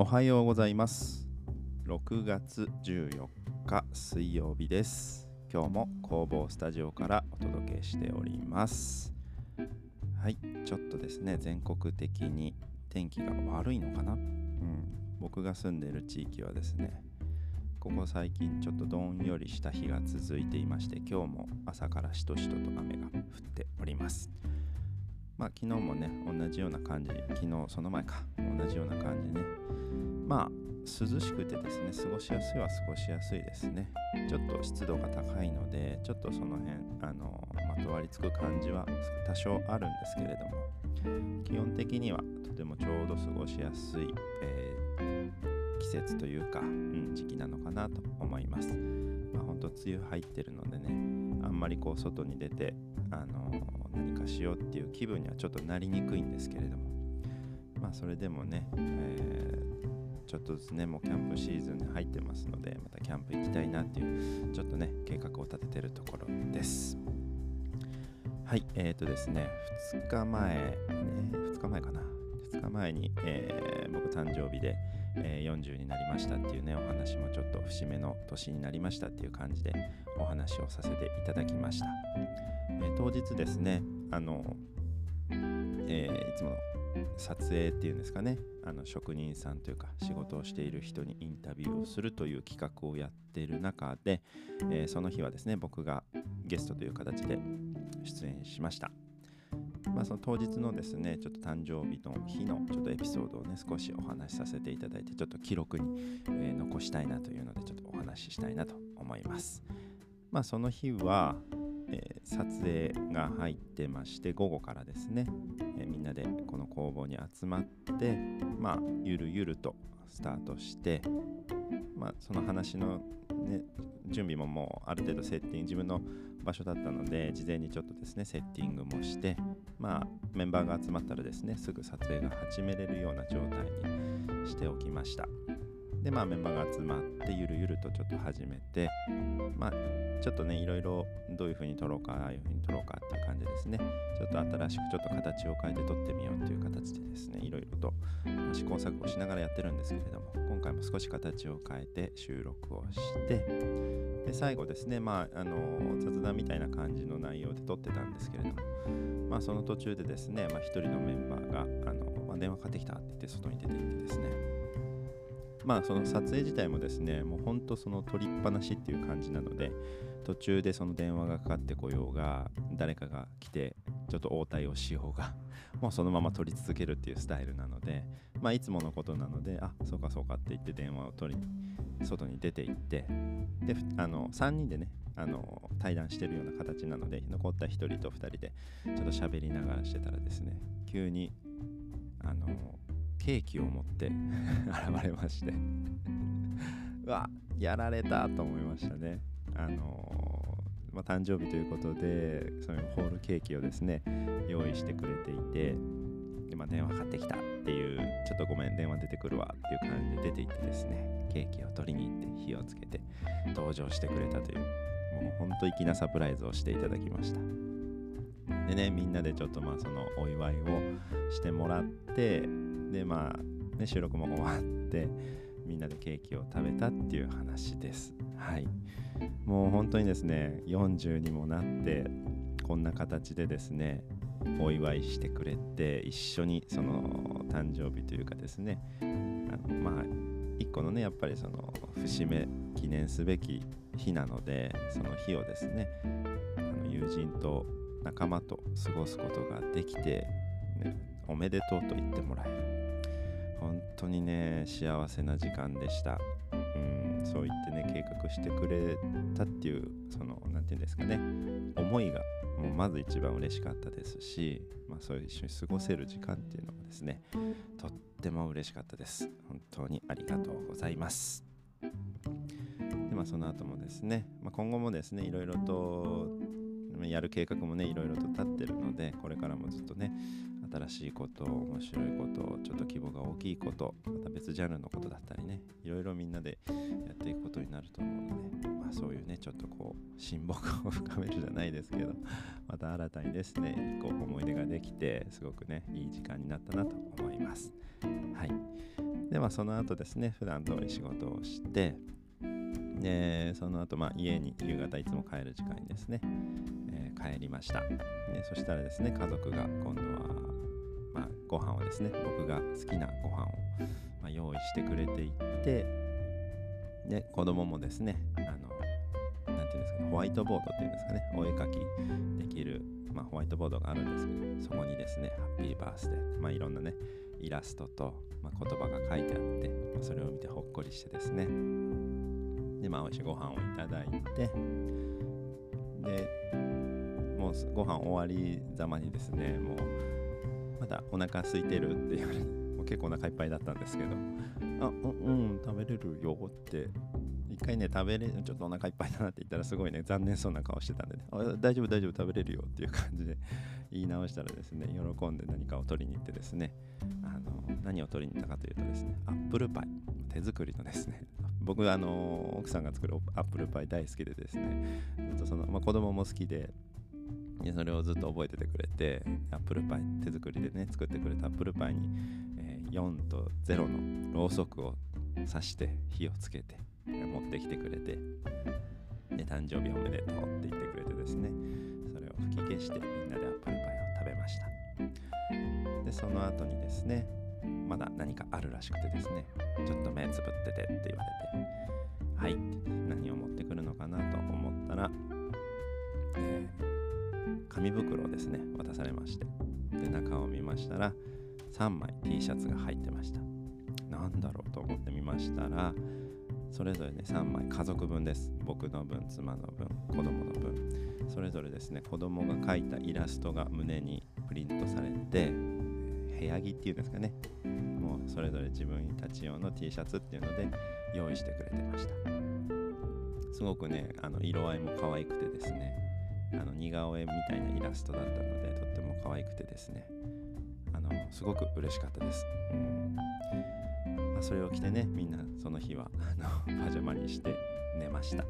おはようございます。6月14日水曜日です。今日も工房スタジオからお届けしております。はいちょっとですね全国的に天気が悪いのかな？うん僕が住んでいる地域はですねここ最近ちょっとどんよりした日が続いていまして今日も朝からしとしとと雨が降っております。まあ昨日もね同じような感じ昨日その前か同じような感じねまあ涼しくてですね過ごしやすいは過ごしやすいですね。ちょっと湿度が高いのでちょっとその辺あのまとわりつく感じは多少あるんですけれども。基本的にはとてもちょうど過ごしやすい、えー、季節というか、うん、時期なのかなと思います。まあ本当梅雨入ってるのでねあんまりこう外に出てあの何かしようっていう気分にはちょっとなりにくいんですけれども。まあそれでもね、えー、ちょっとずつねもうキャンプシーズンに入ってますのでまたキャンプ行きたいなっていうちょっとね計画を立ててるところです。はいえーとですね2日前ね2日前かな。2日前に、えー、僕誕生日で、えー、40になりましたっていうねお話もちょっと節目の年になりましたっていう感じでお話をさせていただきました、えー、当日ですねあの、えー、いつも撮影っていうんですかねあの職人さんというか仕事をしている人にインタビューをするという企画をやっている中で、えー、その日はですね僕がゲストという形で出演しました。まあ、その当日のですね、ちょっと誕生日の日のちょっとエピソードをね、少しお話しさせていただいて、ちょっと記録に、えー、残したいなというので、ちょっとお話ししたいなと思います。まあ、その日は、えー、撮影が入ってまして午後からですね、えー、みんなでこの工房に集まってまあゆるゆるとスタートしてまあその話のね準備ももうある程度セッティング自分の場所だったので事前にちょっとですねセッティングもしてまあメンバーが集まったらですねすぐ撮影が始めれるような状態にしておきました。でまあメンバーが集まってゆるゆるとちょっと始めてまあちょっとねいろいろどういう風に撮ろうかああいう風に撮ろうかっていう感じですね。ちょっと新しくちょっと形を変えて撮ってみようっていう形でですねいろいろと試行錯誤しながらやってるんですけれども今回も少し形を変えて収録をしてで最後ですねまああの雑談みたいな感じの内容で撮ってたんですけれどもまあその途中でですね、まあ、一人のメンバーがあの、まあ、電話かかってきたって言って外に出て行ってですねまあその撮影自体もですねもうほんとその撮りっぱなしっていう感じなので途中でその電話がかかってこようが誰かが来てちょっと応対をしようが もうそのまま撮り続けるっていうスタイルなのでまあいつものことなのであそうかそうかって言って電話を取り外に出て行ってであの3人でねあの対談してるような形なので残った1人と2人でちょっと喋りながらしてたらですね急にあのケーキを持って 現れまして。うわやられたと思いましたね。あのー、まあ、誕生日ということでそういうホールケーキをですね用意してくれていてで、まあ、電話かかってきたっていうちょっとごめん電話出てくるわっていう感じで出て行ってですねケーキを取りに行って火をつけて登場してくれたというもうほんと粋なサプライズをしていただきました。でねみんなでちょっとまあそのお祝いをしてもらってでまあ、ね、収録も終わってみんなでケーキを食べたっていう話です。はい。もう本当にですね40にもなってこんな形でですねお祝いしてくれて一緒にその誕生日というかですねあのまあ一個のねやっぱりその節目記念すべき日なのでその日をですねあの友人と仲間と過ごすことができて、ね、おめでとうと言ってもらえる。本当にね幸せな時間でした、うん、そう言ってね計画してくれたっていうその何て言うんですかね。思いがもうまず一番嬉しかったですし、まあ、そういう一緒に過ごせる時間っていうのもですねとっても嬉しかったです。本当にありがとうございます。でまあその後もですね、まあ、今後もですねいろいろとやる計画もねいろいろと立ってるのでこれからもずっとね新しいこと面白いことちょっと規模が大きいことまた別ジャンルのことだったりねいろいろみんなでやっていくことになると思うので、まあ、そういうねちょっとこう親睦を深めるじゃないですけどまた新たにですねこう思い出ができてすごくねいい時間になったなと思います。はい。でまあその後ですね普段通り仕事をしてでその後まあ家に夕方いつも帰る時間にですね、帰りました。でそしたらですね家族が今度は、まあ、ご飯をですね僕が好きなご飯を、ま、用意してくれていってで子供もですねあのなていうんですかねホワイトボードっていうんですかねお絵かきできる、まあ、ホワイトボードがあるんですけどそこにですねハッピーバースデーまあいろんなねイラストと、まあ、言葉が書いてあって、まあ、それを見てほっこりしてですねでまあ美味しいご飯をいただいてでもうご飯終わりざまにですねもうまだお腹空いてるって言われても結構お腹いっぱいだったんですけどあうんうん食べれるよって一回ね食べれちょっとお腹いっぱいだなって言ったらすごいね残念そうな顔してたんで、ね、大丈夫大丈夫食べれるよっていう感じで言い直したらですね喜んで何かを取りに行ってですねあの何を取りに行ったかというとですねアップルパイ手作りのですね僕はあの奥さんが作るアップルパイ大好きでですねずっとその、まあ、子供も好きでそれをずっと覚えててくれてアップルパイ手作りでね作ってくれたアップルパイに、えー、4と0のろうそくを刺して火をつけて持ってきてくれてで誕生日おめでとうって言ってくれてですねそれを吹き消してみんなでアップルパイを食べました。でその後にですねまだ何かあるらしくてですねちょっと目つぶっててって言われてはいですね。渡されまして。で中を見ましたら3枚 T シャツが入ってました。なんだろうと思ってみましたらそれぞれね3枚家族分です。僕の分妻の分子供の分。それぞれですね子供が描いたイラストが胸にプリントされて部屋着っていうんですかね。もうそれぞれ自分たち用の T シャツっていうので用意してくれてました。すごくねあの色合いも可愛くてですねあの似顔絵みたいなイラストだったのでとっても可愛くてですね。あのすごく嬉しかったです、うん。まあ、それを着てねみんなその日はあの パジャマにして寝ました。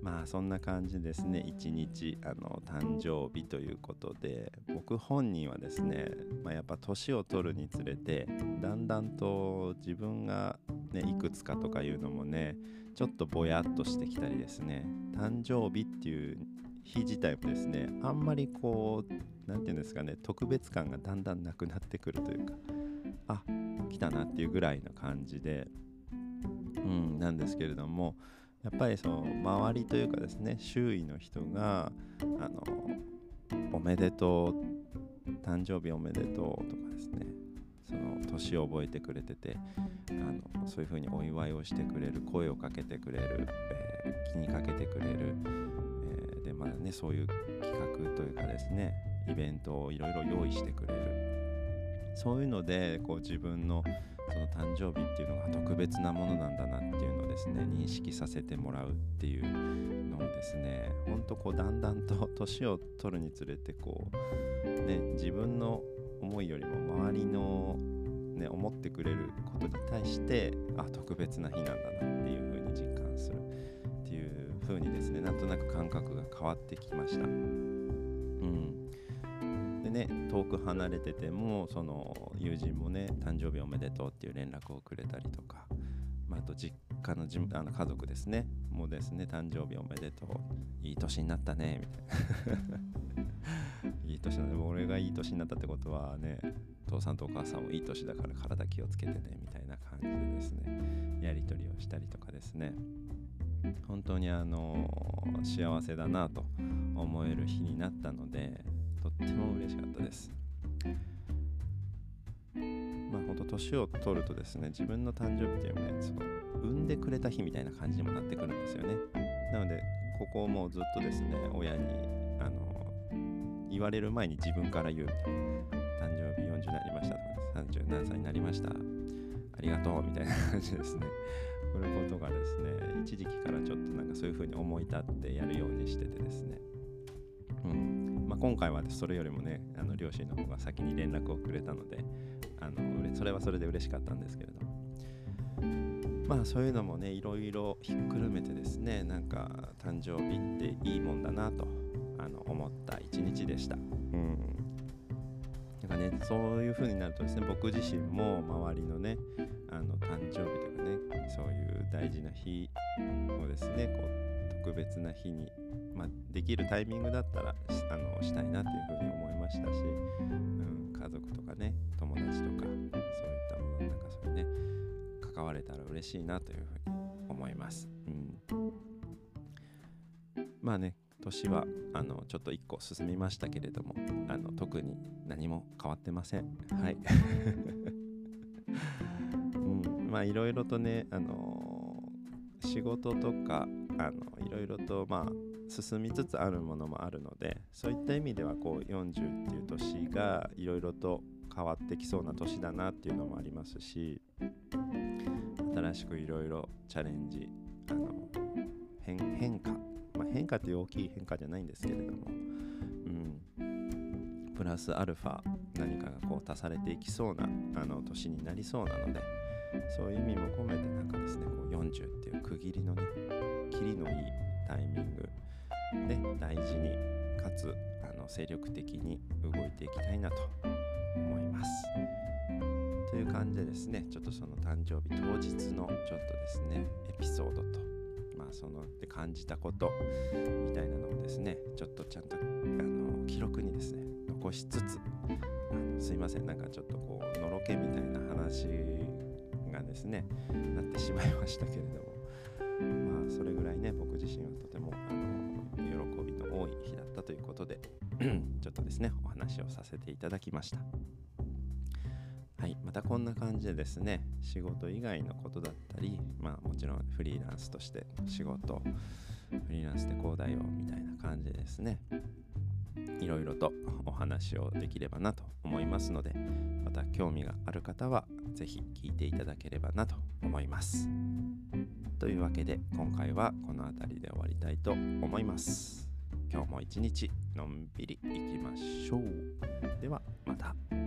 まあそんな感じですね。一日あの誕生日ということで。僕本人はですね、まあ、やっぱ年を取るにつれてだんだんと自分が、ね、いくつかとかいうのもねちょっとぼやっとしてきたりですね。誕生日っていう日自体もですねあんまりこう何て言うんですかね特別感がだんだんなくなってくるというかあ来たなっていうぐらいの感じでうんなんですけれどもやっぱりその周りというかですね周囲の人があのおめでとう誕生日おめでとうとかですね年を覚えてくれててあのそういうふうにお祝いをしてくれる声をかけてくれる、えー、気にかけてくれる、えー、でまあねそういう企画というかですねイベントをいろいろ用意してくれる。そういうのでこう自分のその誕生日っていうのが特別なものなんだなっていうのをですね認識させてもらうっていうのをですねほんとこうだんだんと年を取るにつれてこうね自分の思いよりも周りのね思ってくれることに対してあ特別な日なんだなっていう風に実感するっていう風にですねなんとなく感覚が変わってきました。うん。でね遠く離れててもその友人もね誕生日おめでとうっていう連絡をくれたりとか、まあ、あと実家のじあの家族ですね。もうですね誕生日おめでとう。いい年になったねみたいな。いい年だね俺がいい年になったってことはね父さんとお母さんもいい年だから体気をつけてねみたいな感じでですねやり取りをしたりとかですね本当にあの幸せだなと思える日になったのでとっても嬉しかったです。まあ本当年を取るとですね自分の誕生日っていうのはねその産んでくれた日みたいな感じにもなってくるんですよね。なのでここをもうずっとですね親に言われる前に自分から言う。みたいな誕生日40になりましたとか30何歳になりました。ありがとうみたいな感じですね。これことがですね一時期からちょっとなんかそういう風に思い立ってやるようにしててですね。うん。まあ、今回はそれよりもねあの両親の方が先に連絡をくれたのであのそれはそれで嬉しかったんですけれども。まあそういうのもねいろいろひっくるめてですねなんか誕生日っていいもんだなとあの思った一日でした、うん、だからねそういう風になるとですね僕自身も周りのねあの誕生日とかねそういう大事な日をですねこう特別な日に、まあ、できるタイミングだったらあのしたいなというふうに思いましたし、うん、家族とかね友達とかそういったものなんかそういうね関われたら嬉しいなというふうに思います。うん。まあね年はあのちょっと1個進みましたけれどもあの特に何も変わってません。はい、うん、まあいろいろとねあの仕事とかあのいろいろとまあ進みつつあるものもあるのでそういった意味ではこう40っていう年がいろいろと変わってきそうな年だなっていうのもありますし新しくいろいろチャレンジあの変化ま変化という大きい変化じゃないんですけれども、うん、プラスアルファ何かがこう足されていきそうなあの年になりそうなのでそういう意味も込めてなんかですねこう40っていう区切りのね切りのいいタイミングで大事にかつあの精力的に動いていきたいなと思います。という感じでですねちょっとその誕生日当日のちょっとですねエピソードとそので感じたことみたいなのをですねちょっとちゃんとあの記録にですね残しつつあのすいませんなんかちょっとこうのろけみたいな話がですねなってしまいましたけれどもまあそれぐらいね僕自身はとてもあの喜びの多い日だったということで ちょっとですねお話をさせていただきました。はい、またこんな感じでですね仕事以外のことだったりまあもちろんフリーランスとして仕事フリーランスでこうだよみたいな感じでですねいろいろとお話をできればなと思いますのでまた興味がある方は是非聞いていただければなと思います。というわけで今回はこの辺りで終わりたいと思います。今日も一日のんびりいきましょう。ではまた。